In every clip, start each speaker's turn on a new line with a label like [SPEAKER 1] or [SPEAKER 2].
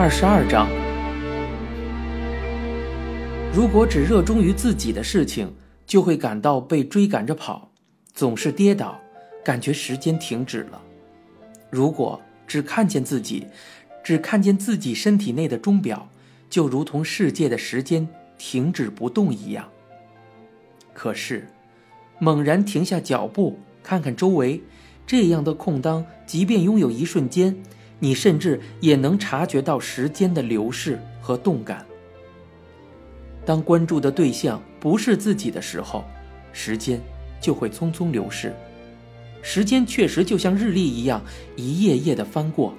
[SPEAKER 1] 二十二章。如果只热衷于自己的事情，就会感到被追赶着跑，总是跌倒，感觉时间停止了。如果只看见自己，只看见自己身体内的钟表，就如同世界的时间停止不动一样。可是，猛然停下脚步，看看周围，这样的空当，即便拥有一瞬间，你甚至也能察觉到时间的流逝和动感。当关注的对象不是自己的时候，时间就会匆匆流逝。时间确实就像日历一样，一页页的翻过。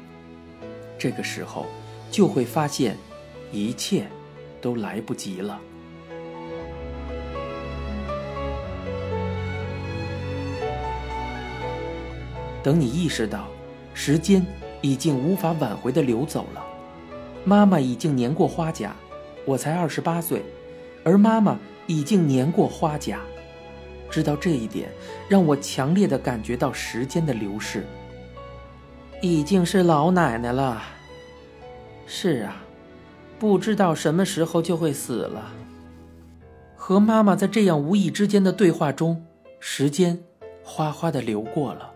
[SPEAKER 1] 这个时候，就会发现，一切都来不及了。等你意识到，时间已经无法挽回的流走了，妈妈已经年过花甲，我才二十八岁。而妈妈已经年过花甲，知道这一点，让我强烈的感觉到时间的流逝。已经是老奶奶了。是啊，不知道什么时候就会死了。和妈妈在这样无意之间的对话中，时间哗哗的流过了。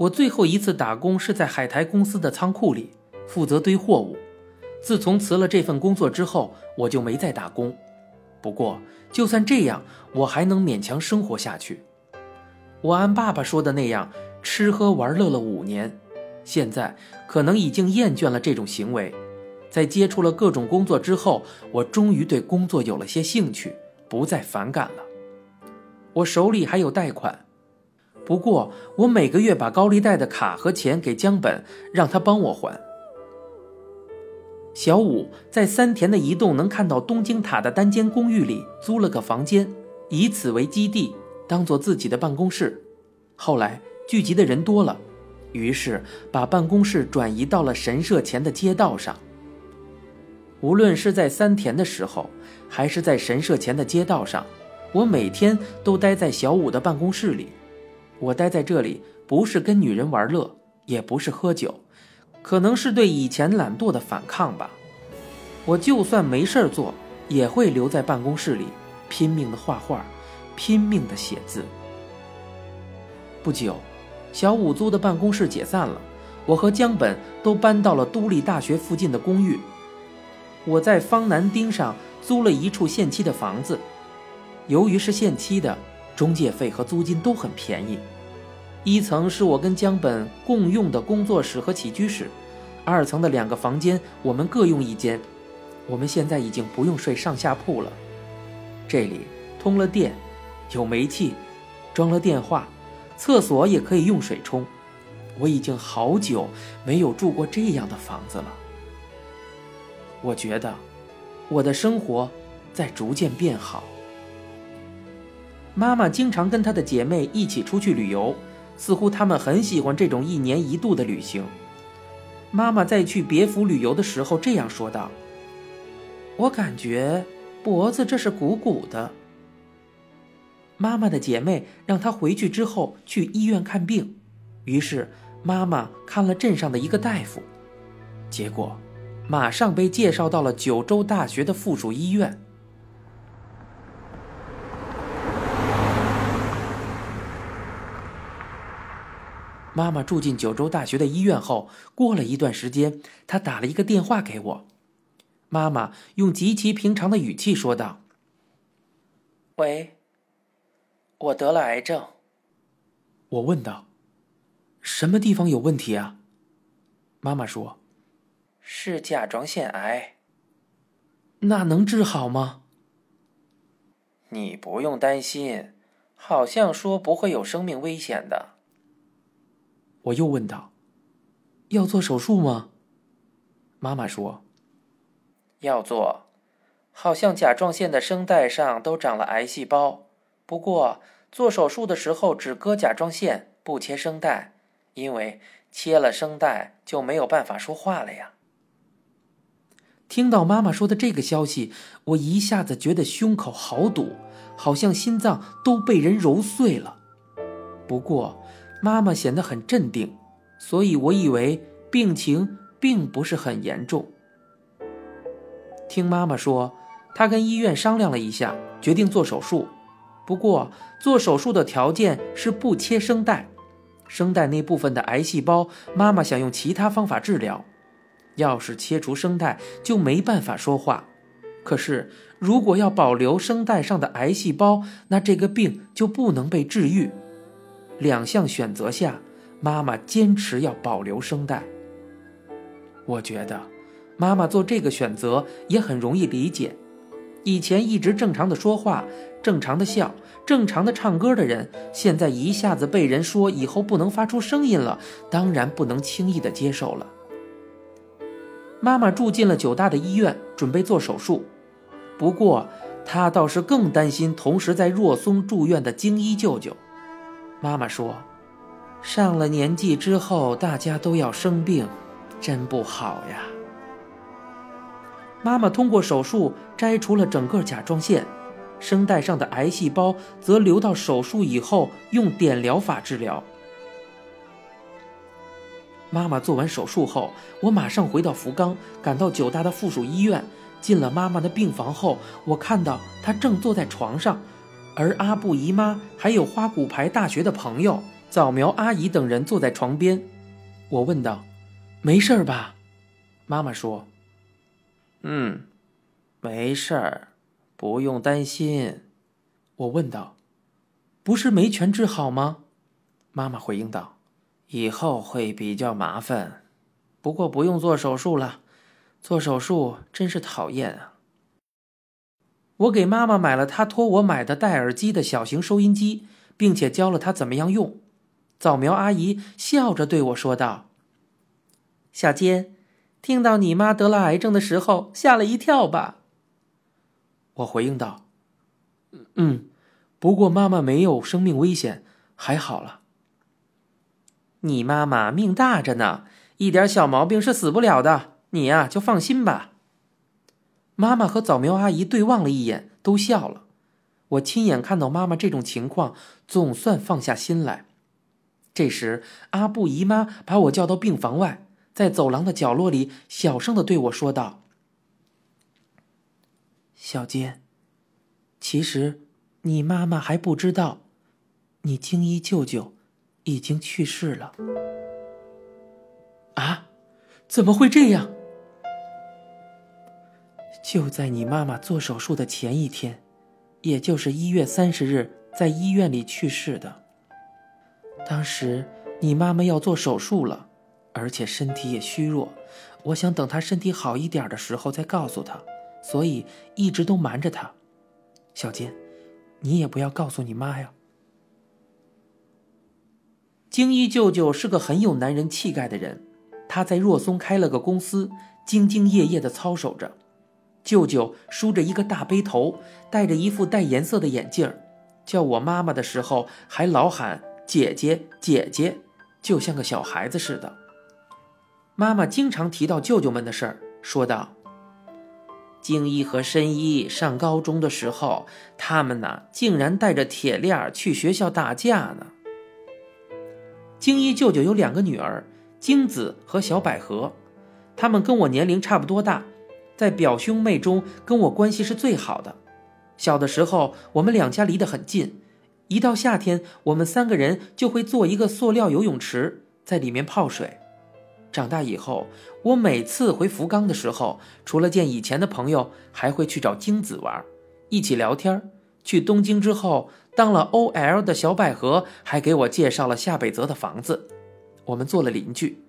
[SPEAKER 1] 我最后一次打工是在海苔公司的仓库里，负责堆货物。自从辞了这份工作之后，我就没再打工。不过，就算这样，我还能勉强生活下去。我按爸爸说的那样，吃喝玩乐了五年，现在可能已经厌倦了这种行为。在接触了各种工作之后，我终于对工作有了些兴趣，不再反感了。我手里还有贷款，不过我每个月把高利贷的卡和钱给江本，让他帮我还。小五在三田的一栋能看到东京塔的单间公寓里租了个房间，以此为基地，当做自己的办公室。后来聚集的人多了，于是把办公室转移到了神社前的街道上。无论是在三田的时候，还是在神社前的街道上，我每天都待在小五的办公室里。我待在这里，不是跟女人玩乐，也不是喝酒。可能是对以前懒惰的反抗吧，我就算没事儿做，也会留在办公室里，拼命的画画，拼命的写字。不久，小五租的办公室解散了，我和江本都搬到了都立大学附近的公寓。我在方南町上租了一处限期的房子，由于是限期的，中介费和租金都很便宜。一层是我跟江本共用的工作室和起居室，二层的两个房间我们各用一间。我们现在已经不用睡上下铺了，这里通了电，有煤气，装了电话，厕所也可以用水冲。我已经好久没有住过这样的房子了。我觉得我的生活在逐渐变好。妈妈经常跟她的姐妹一起出去旅游。似乎他们很喜欢这种一年一度的旅行。妈妈在去别府旅游的时候这样说道：“我感觉脖子这是鼓鼓的。”妈妈的姐妹让她回去之后去医院看病，于是妈妈看了镇上的一个大夫，结果马上被介绍到了九州大学的附属医院。妈妈住进九州大学的医院后，过了一段时间，她打了一个电话给我。妈妈用极其平常的语气说道：“喂，我得了癌症。”我问道：“什么地方有问题啊？”妈妈说：“是甲状腺癌。”那能治好吗？你不用担心，好像说不会有生命危险的。我又问道：“要做手术吗？”妈妈说：“要做，好像甲状腺的声带上都长了癌细胞。不过做手术的时候只割甲状腺，不切声带，因为切了声带就没有办法说话了呀。”听到妈妈说的这个消息，我一下子觉得胸口好堵，好像心脏都被人揉碎了。不过。妈妈显得很镇定，所以我以为病情并不是很严重。听妈妈说，她跟医院商量了一下，决定做手术。不过做手术的条件是不切声带，声带那部分的癌细胞，妈妈想用其他方法治疗。要是切除声带，就没办法说话。可是如果要保留声带上的癌细胞，那这个病就不能被治愈。两项选择下，妈妈坚持要保留声带。我觉得，妈妈做这个选择也很容易理解。以前一直正常的说话、正常的笑、正常的唱歌的人，现在一下子被人说以后不能发出声音了，当然不能轻易的接受了。妈妈住进了九大的医院，准备做手术。不过，她倒是更担心同时在若松住院的京一舅舅。妈妈说：“上了年纪之后，大家都要生病，真不好呀。”妈妈通过手术摘除了整个甲状腺，声带上的癌细胞则留到手术以后用碘疗法治疗。妈妈做完手术后，我马上回到福冈，赶到九大的附属医院。进了妈妈的病房后，我看到她正坐在床上。而阿布姨妈还有花骨牌大学的朋友早苗阿姨等人坐在床边，我问道：“没事吧？”妈妈说：“嗯，没事儿，不用担心。”我问道：“不是没全治好吗？”妈妈回应道：“以后会比较麻烦，不过不用做手术了。做手术真是讨厌啊。”我给妈妈买了她托我买的戴耳机的小型收音机，并且教了她怎么样用。早苗阿姨笑着对我说道：“小坚，听到你妈得了癌症的时候，吓了一跳吧？”我回应道：“嗯，不过妈妈没有生命危险，还好了。你妈妈命大着呢，一点小毛病是死不了的，你呀就放心吧。”妈妈和早苗阿姨对望了一眼，都笑了。我亲眼看到妈妈这种情况，总算放下心来。这时，阿布姨妈把我叫到病房外，在走廊的角落里小声的对我说道：“小坚，其实你妈妈还不知道，你京一舅舅已经去世了。”啊？怎么会这样？就在你妈妈做手术的前一天，也就是一月三十日，在医院里去世的。当时你妈妈要做手术了，而且身体也虚弱，我想等她身体好一点的时候再告诉她，所以一直都瞒着她。小金，你也不要告诉你妈呀。京一舅舅是个很有男人气概的人，他在若松开了个公司，兢兢业业的操守着。舅舅梳着一个大背头，戴着一副带颜色的眼镜叫我妈妈的时候还老喊姐姐姐姐，就像个小孩子似的。妈妈经常提到舅舅们的事儿，说道：“京一和申一上高中的时候，他们呐竟然带着铁链去学校打架呢。”京一舅舅有两个女儿，京子和小百合，他们跟我年龄差不多大。在表兄妹中，跟我关系是最好的。小的时候，我们两家离得很近，一到夏天，我们三个人就会做一个塑料游泳池，在里面泡水。长大以后，我每次回福冈的时候，除了见以前的朋友，还会去找京子玩，一起聊天。去东京之后，当了 OL 的小百合还给我介绍了下北泽的房子，我们做了邻居。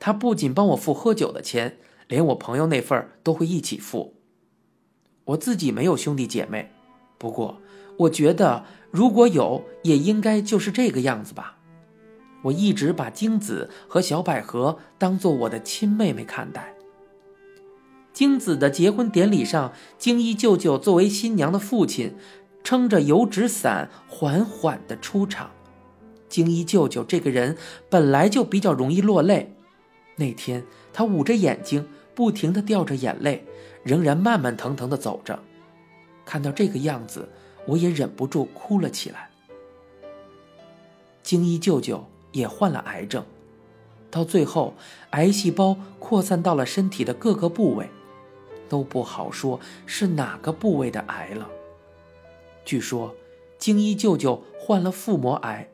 [SPEAKER 1] 他不仅帮我付喝酒的钱。连我朋友那份都会一起付。我自己没有兄弟姐妹，不过我觉得如果有，也应该就是这个样子吧。我一直把京子和小百合当做我的亲妹妹看待。京子的结婚典礼上，京一舅舅作为新娘的父亲，撑着油纸伞缓缓地出场。京一舅舅这个人本来就比较容易落泪，那天他捂着眼睛。不停地掉着眼泪，仍然慢慢腾腾地走着。看到这个样子，我也忍不住哭了起来。京一舅舅也患了癌症，到最后，癌细胞扩散到了身体的各个部位，都不好说是哪个部位的癌了。据说，京一舅舅患了腹膜癌，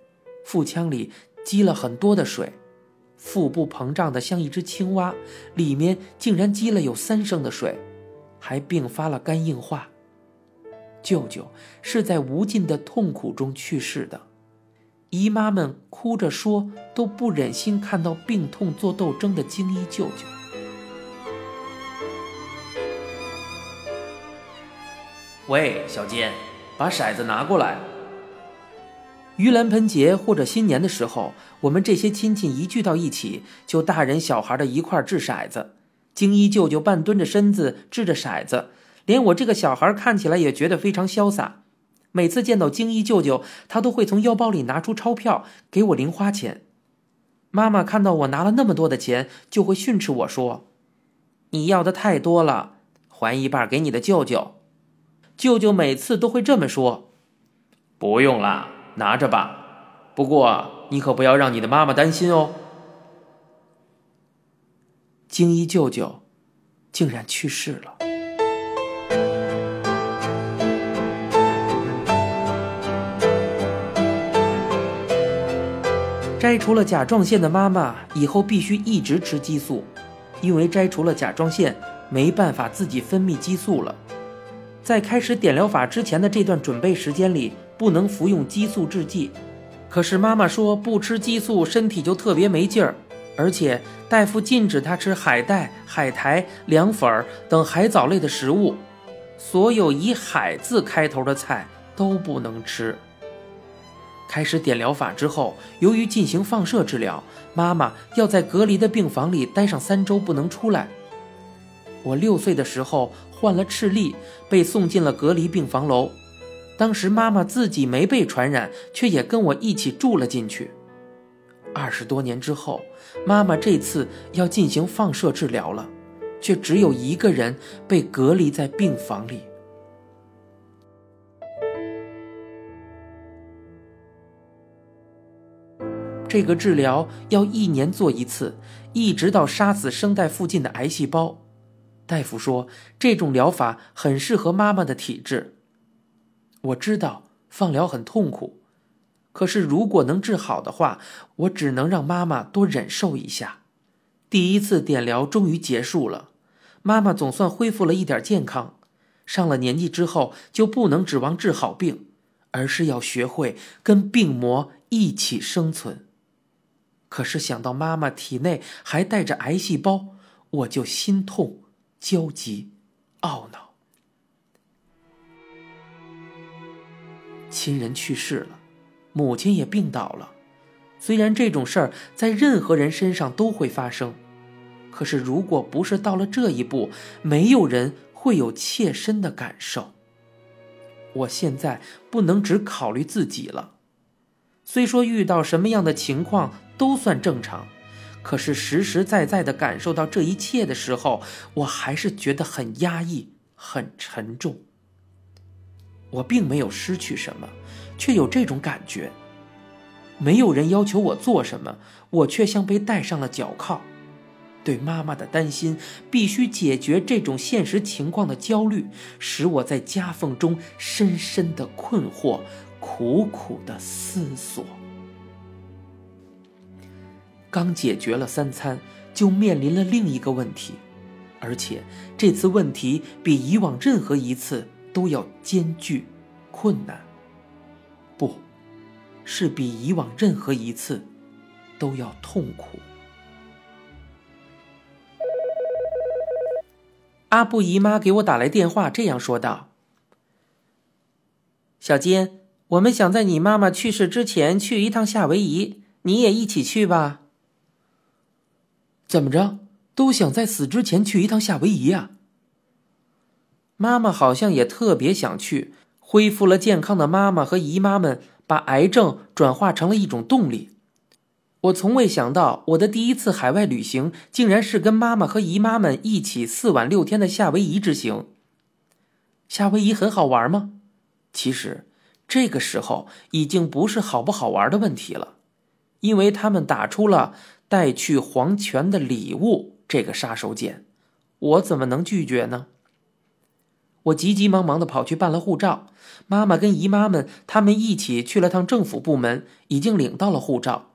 [SPEAKER 1] 腹腔里积了很多的水，腹部膨胀的像一只青蛙，里面竟然积了有三升的水，还并发了肝硬化。舅舅是在无尽的痛苦中去世的。姨妈们哭着说：“都不忍心看到病痛做斗争的精一舅舅。”喂，小金，把骰子拿过来。盂兰盆节或者新年的时候，我们这些亲戚一聚到一起，就大人小孩的一块掷骰子。京一舅舅半蹲着身子掷着骰子，连我这个小孩看起来也觉得非常潇洒。每次见到京一舅舅，他都会从腰包里拿出钞票给我零花钱。妈妈看到我拿了那么多的钱，就会训斥我说：“你要的太多了，还一半给你的舅舅。”舅舅每次都会这么说：“不用啦，拿着吧。不过你可不要让你的妈妈担心哦。”京一舅舅竟然去世了。摘除了甲状腺的妈妈以后必须一直吃激素，因为摘除了甲状腺，没办法自己分泌激素了。在开始点疗法之前的这段准备时间里，不能服用激素制剂。可是妈妈说不吃激素身体就特别没劲儿，而且大夫禁止她吃海带、海苔、凉粉等海藻类的食物，所有以“海”字开头的菜都不能吃。开始点疗法之后，由于进行放射治疗，妈妈要在隔离的病房里待上三周，不能出来。我六岁的时候患了赤痢，被送进了隔离病房楼。当时妈妈自己没被传染，却也跟我一起住了进去。二十多年之后，妈妈这次要进行放射治疗了，却只有一个人被隔离在病房里。这个治疗要一年做一次，一直到杀死声带附近的癌细胞。大夫说，这种疗法很适合妈妈的体质。我知道放疗很痛苦，可是如果能治好的话，我只能让妈妈多忍受一下。第一次点疗终于结束了，妈妈总算恢复了一点健康。上了年纪之后，就不能指望治好病，而是要学会跟病魔一起生存。可是想到妈妈体内还带着癌细胞，我就心痛、焦急、懊恼。亲人去世了，母亲也病倒了。虽然这种事儿在任何人身上都会发生，可是如果不是到了这一步，没有人会有切身的感受。我现在不能只考虑自己了。虽说遇到什么样的情况都算正常，可是实实在在的感受到这一切的时候，我还是觉得很压抑、很沉重。我并没有失去什么，却有这种感觉。没有人要求我做什么，我却像被戴上了脚铐。对妈妈的担心，必须解决这种现实情况的焦虑，使我在夹缝中深深的困惑。苦苦的思索，刚解决了三餐，就面临了另一个问题，而且这次问题比以往任何一次都要艰巨、困难，不是比以往任何一次都要痛苦。阿布姨妈给我打来电话，这样说道：“小金。”我们想在你妈妈去世之前去一趟夏威夷，你也一起去吧。怎么着，都想在死之前去一趟夏威夷呀？妈妈好像也特别想去。恢复了健康的妈妈和姨妈们，把癌症转化成了一种动力。我从未想到，我的第一次海外旅行竟然是跟妈妈和姨妈们一起四晚六天的夏威夷之行。夏威夷很好玩吗？其实。这个时候已经不是好不好玩的问题了，因为他们打出了带去黄泉的礼物这个杀手锏，我怎么能拒绝呢？我急急忙忙的跑去办了护照，妈妈跟姨妈们他们一起去了趟政府部门，已经领到了护照。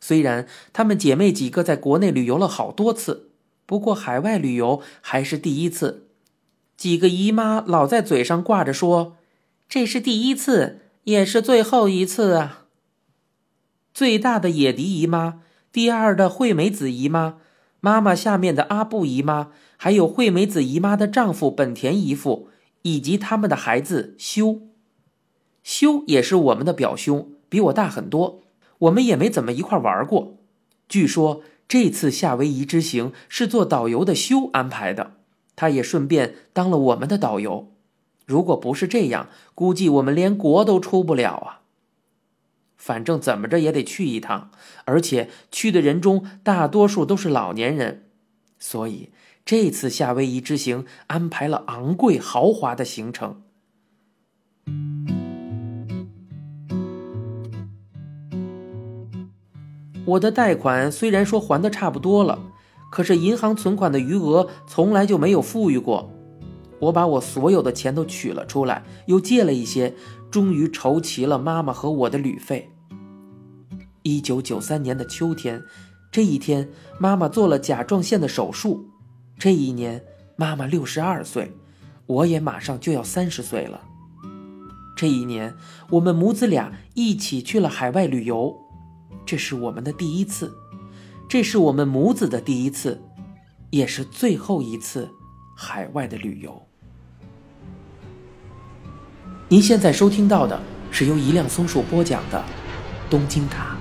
[SPEAKER 1] 虽然她们姐妹几个在国内旅游了好多次，不过海外旅游还是第一次。几个姨妈老在嘴上挂着说：“这是第一次，也是最后一次啊。”最大的野迪姨妈，第二的惠美子姨妈，妈妈下面的阿布姨妈。还有惠美子姨妈的丈夫本田姨父，以及他们的孩子修。修也是我们的表兄，比我大很多。我们也没怎么一块玩过。据说这次夏威夷之行是做导游的修安排的，他也顺便当了我们的导游。如果不是这样，估计我们连国都出不了啊。反正怎么着也得去一趟，而且去的人中大多数都是老年人，所以。这次夏威夷之行安排了昂贵豪华的行程。我的贷款虽然说还的差不多了，可是银行存款的余额从来就没有富裕过。我把我所有的钱都取了出来，又借了一些，终于筹齐了妈妈和我的旅费。一九九三年的秋天，这一天，妈妈做了甲状腺的手术。这一年，妈妈六十二岁，我也马上就要三十岁了。这一年，我们母子俩一起去了海外旅游，这是我们的第一次，这是我们母子的第一次，也是最后一次海外的旅游。您现在收听到的是由一辆松树播讲的《东京塔》。